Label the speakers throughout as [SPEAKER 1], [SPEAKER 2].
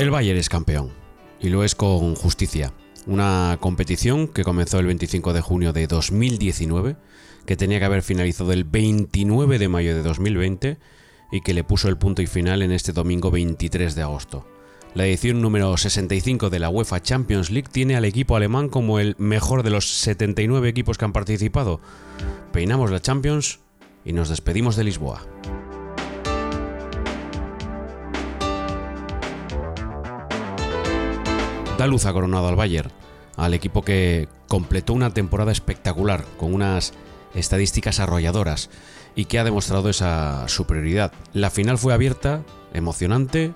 [SPEAKER 1] El Bayern es campeón, y lo es con justicia. Una competición que comenzó el 25 de junio de 2019, que tenía que haber finalizado el 29 de mayo de 2020 y que le puso el punto y final en este domingo 23 de agosto. La edición número 65 de la UEFA Champions League tiene al equipo alemán como el mejor de los 79 equipos que han participado. Peinamos la Champions y nos despedimos de Lisboa. Da luz ha coronado al Bayern, al equipo que completó una temporada espectacular con unas estadísticas arrolladoras y que ha demostrado esa superioridad. La final fue abierta, emocionante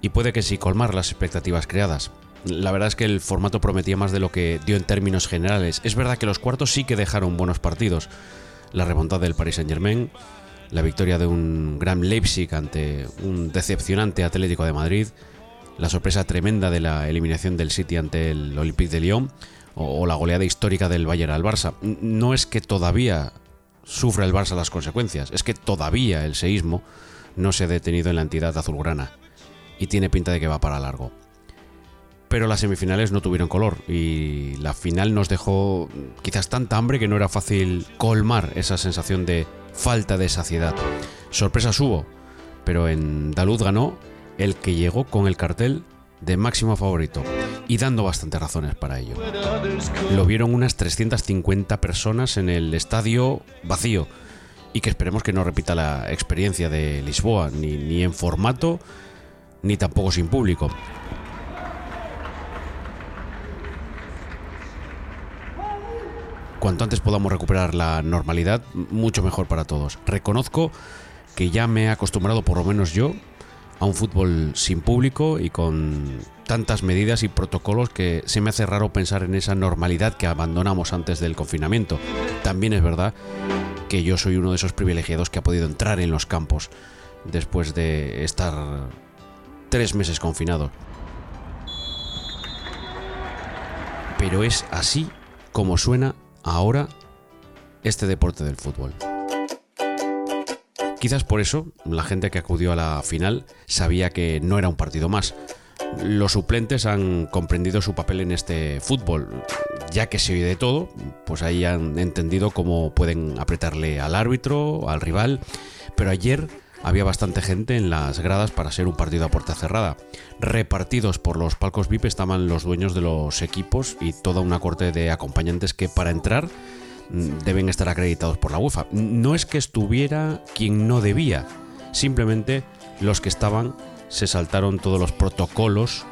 [SPEAKER 1] y puede que sí colmar las expectativas creadas. La verdad es que el formato prometía más de lo que dio en términos generales. Es verdad que los cuartos sí que dejaron buenos partidos. La remontada del Paris Saint-Germain, la victoria de un gran Leipzig ante un decepcionante Atlético de Madrid, la sorpresa tremenda de la eliminación del City ante el Olympique de Lyon o, la goleada histórica del Bayern al Barça. No es que todavía sufra el Barça las consecuencias, es que todavía el seísmo no se ha detenido en la entidad azulgrana y tiene pinta de que va para largo. Pero las semifinales no tuvieron color y la final nos dejó quizás tanta hambre que no era fácil colmar esa sensación de falta de saciedad. Sorpresas hubo, pero en Dalud ganó el que llegó con el cartel de máximo favorito y dando bastantes razones para ello. Lo vieron unas 350 personas en el estadio vacío y que esperemos que no repita la experiencia de Lisboa, ni, ni en formato ni tampoco sin público. Cuanto antes podamos recuperar la normalidad, mucho mejor para todos. Reconozco que ya me he acostumbrado, por lo menos yo, a un fútbol sin público y con tantas medidas y protocolos que se me hace raro pensar en esa normalidad que abandonamos antes del confinamiento. También es verdad que yo soy uno de esos privilegiados que ha podido entrar en los campos después de estar tres meses confinado. Pero es así como suena ahora este deporte del fútbol. Quizás por eso la gente que acudió a la final sabía que no era un partido más. Los suplentes han comprendido su papel en este fútbol, ya que se oye de todo, pues ahí han entendido cómo pueden apretarle al árbitro, al rival, pero ayer había bastante gente en las gradas para ser un partido a puerta cerrada. Repartidos por los palcos VIP estaban los dueños de los equipos y toda una corte de acompañantes que para entrar deben estar acreditados por la UEFA. No es que estuviera quien no debía, simplemente los que estaban se saltaron todos los protocolos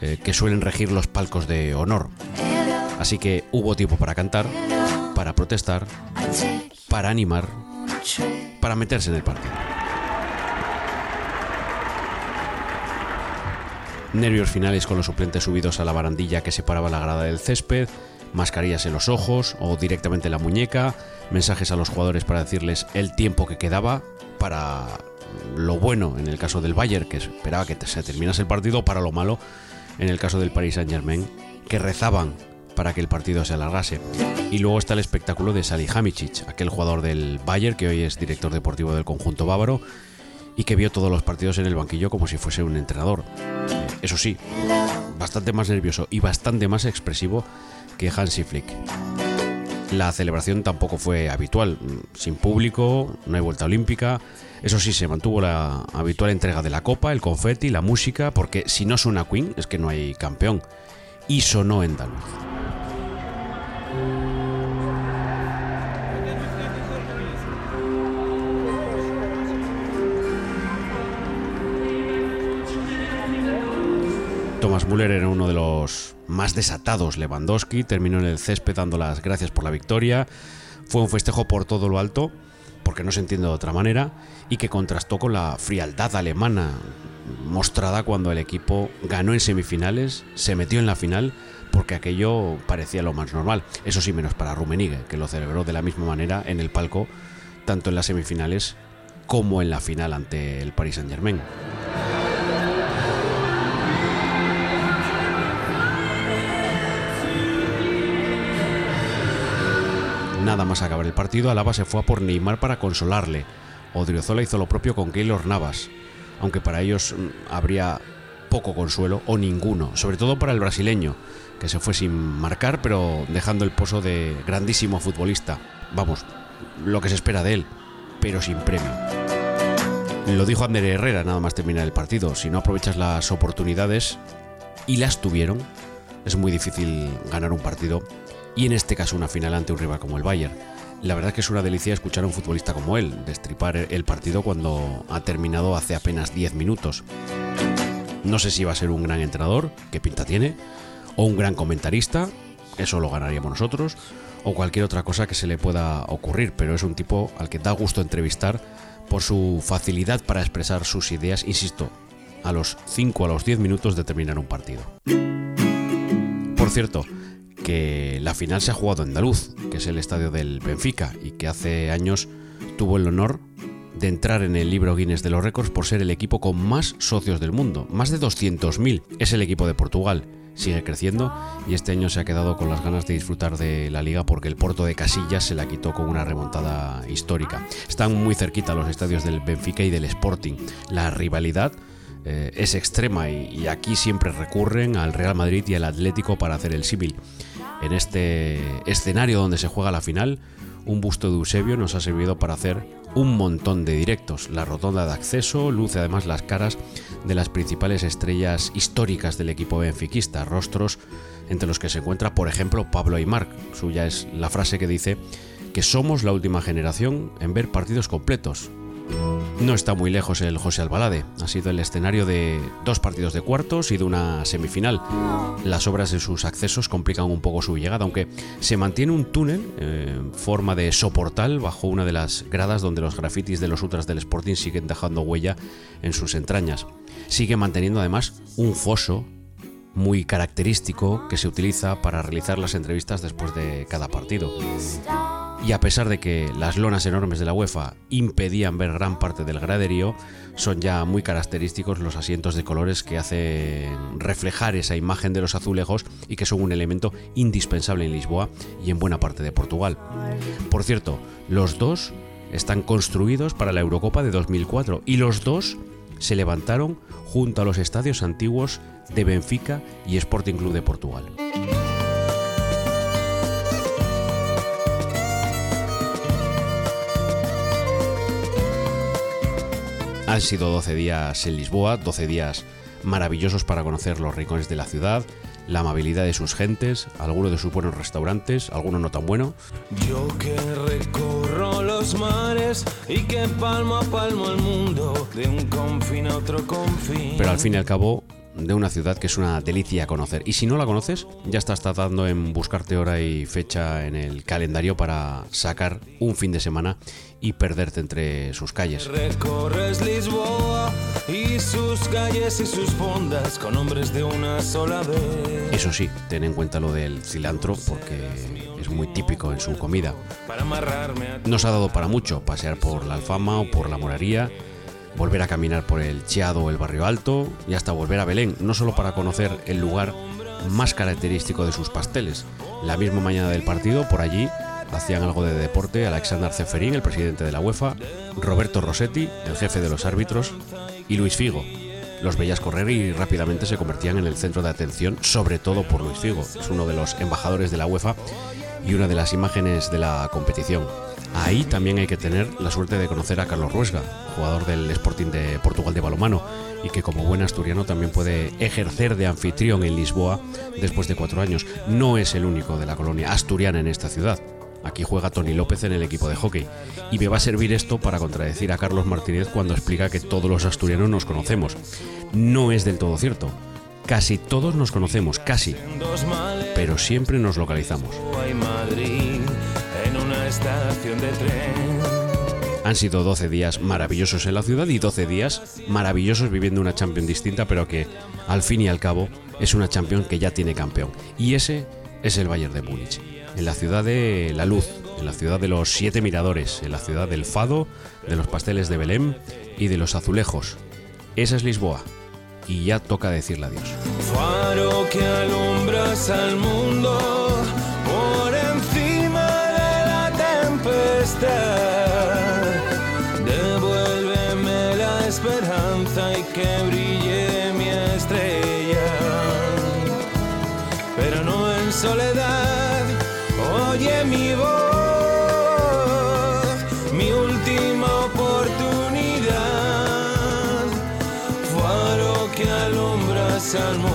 [SPEAKER 1] eh, que suelen regir los palcos de honor. Así que hubo tiempo para cantar, para protestar, para animar, para meterse en el partido. Nervios finales con los suplentes subidos a la barandilla que separaba la grada del césped, mascarillas en los ojos o directamente en la muñeca, mensajes a los jugadores para decirles el tiempo que quedaba para lo bueno en el caso del Bayern, que esperaba que se terminase el partido, para lo malo en el caso del Paris Saint-Germain, que rezaban para que el partido se alargase. Y luego está el espectáculo de Hamicic, aquel jugador del Bayern que hoy es director deportivo del conjunto bávaro y que vio todos los partidos en el banquillo como si fuese un entrenador. Eso sí, bastante más nervioso y bastante más expresivo que Hansi Flick. La celebración tampoco fue habitual, sin público, no hay vuelta olímpica. Eso sí, se mantuvo la habitual entrega de la copa, el confeti, la música, porque si no suena Queen es que no hay campeón. Y sonó en Thomas Müller era uno de los más desatados. Lewandowski terminó en el césped dando las gracias por la victoria. Fue un festejo por todo lo alto, porque no se entiende de otra manera, y que contrastó con la frialdad alemana mostrada cuando el equipo ganó en semifinales, se metió en la final, porque aquello parecía lo más normal. Eso sí, menos para Rummenigge, que lo celebró de la misma manera en el palco, tanto en las semifinales como en la final ante el Paris Saint-Germain. Nada más acabar el partido, Alaba se fue a por Neymar para consolarle. Odriozola hizo lo propio con Keylor Navas, aunque para ellos mm, habría poco consuelo o ninguno, sobre todo para el brasileño, que se fue sin marcar pero dejando el pozo de grandísimo futbolista. Vamos, lo que se espera de él, pero sin premio. Lo dijo Ander Herrera nada más terminar el partido, si no aprovechas las oportunidades, y las tuvieron, es muy difícil ganar un partido, y en este caso una final ante un rival como el Bayern. La verdad es que es una delicia escuchar a un futbolista como él, destripar el partido cuando ha terminado hace apenas 10 minutos. No sé si va a ser un gran entrenador, qué pinta tiene, o un gran comentarista, eso lo ganaríamos nosotros, o cualquier otra cosa que se le pueda ocurrir, pero es un tipo al que da gusto entrevistar por su facilidad para expresar sus ideas, insisto, a los 5 a los 10 minutos de terminar un partido. Por cierto, que la final se ha jugado en Andaluz, que es el estadio del Benfica, y que hace años tuvo el honor de entrar en el libro Guinness de los récords por ser el equipo con más socios del mundo, más de 200.000. Es el equipo de Portugal, sigue creciendo y este año se ha quedado con las ganas de disfrutar de la liga porque el Porto de Casillas se la quitó con una remontada histórica. Están muy cerquita los estadios del Benfica y del Sporting. La rivalidad eh, es extrema y, aquí siempre recurren al Real Madrid y al Atlético para hacer el símil. En este escenario donde se juega la final, un busto de Eusebio nos ha servido para hacer un montón de directos. La rotonda de acceso luce además las caras de las principales estrellas históricas del equipo benfiquista, rostros entre los que se encuentra, por ejemplo, Pablo Aymar. Suya es la frase que dice que somos la última generación en ver partidos completos. No está muy lejos el José Albalade. Ha sido el escenario de dos partidos de cuartos y de una semifinal. Las obras de sus accesos complican un poco su llegada, aunque se mantiene un túnel en forma de soportal bajo una de las gradas donde los grafitis de los ultras del Sporting siguen dejando huella en sus entrañas. Sigue manteniendo además un foso muy característico que se utiliza para realizar las entrevistas después de cada partido. Y a pesar de que las lonas enormes de la UEFA impedían ver gran parte del graderío, son ya muy característicos los asientos de colores que hacen reflejar esa imagen de los azulejos y que son un elemento indispensable en Lisboa y en buena parte de Portugal. Por cierto, los dos están construidos para la Eurocopa de 2004 y los dos se levantaron junto a los estadios antiguos de Benfica y Sporting Club de Portugal. Han sido 12 días en Lisboa, 12 días maravillosos para conocer los rincones de la ciudad, la amabilidad de sus gentes, algunos de sus buenos restaurantes, algunos no tan buenos.
[SPEAKER 2] Yo que recorro los mares y que palmo a palmo el mundo, de un confín a otro confín.
[SPEAKER 1] Pero al fin y al cabo, de una ciudad que es una delicia conocer. Y si no la conoces, ya estás tratando en buscarte hora y fecha en el calendario para sacar un fin de semana y perderte entre sus calles.
[SPEAKER 2] Recorres Lisboa y sus calles y sus fondas con hombres de una sola vez.
[SPEAKER 1] Eso sí, ten en cuenta lo del cilantro porque es muy típico en su comida. Nos ha dado para mucho pasear por la Alfama o por la Moraría, volver a caminar por el Chiado o el Barrio Alto y hasta volver a Belén, no solo para conocer el lugar más característico de sus pasteles. La misma mañana del partido, por allí, hacían algo de deporte Alexander Ceferín, el presidente de la UEFA, Roberto Rossetti, el jefe de los árbitros, y Luis Figo. Los veías correr y rápidamente se convertían en el centro de atención, sobre todo por Luis Figo. Es uno de los embajadores de la UEFA y una de las imágenes de la competición. Ahí también hay que tener la suerte de conocer a Carlos Ruesga, jugador del Sporting de Portugal de balomano, y que como buen asturiano también puede ejercer de anfitrión en Lisboa después de cuatro años. No es el único de la colonia asturiana en esta ciudad. Aquí juega Tony López en el equipo de hockey. Y me va a servir esto para contradecir a Carlos Martínez cuando explica que todos los asturianos nos conocemos. No es del todo cierto. Casi todos nos conocemos, casi. Pero siempre nos localizamos. Han sido 12 días maravillosos en la ciudad y 12 días maravillosos viviendo una Champions distinta, pero que al fin y al cabo es una Champions que ya tiene campeón. Y ese es el Bayern de Múnich, en la ciudad de la luz, en la ciudad de los siete miradores, en la ciudad del fado, de los pasteles de Belém y de los azulejos. Esa es Lisboa. Y ya toca decirle adiós.
[SPEAKER 2] Faro que alumbras al mundo sun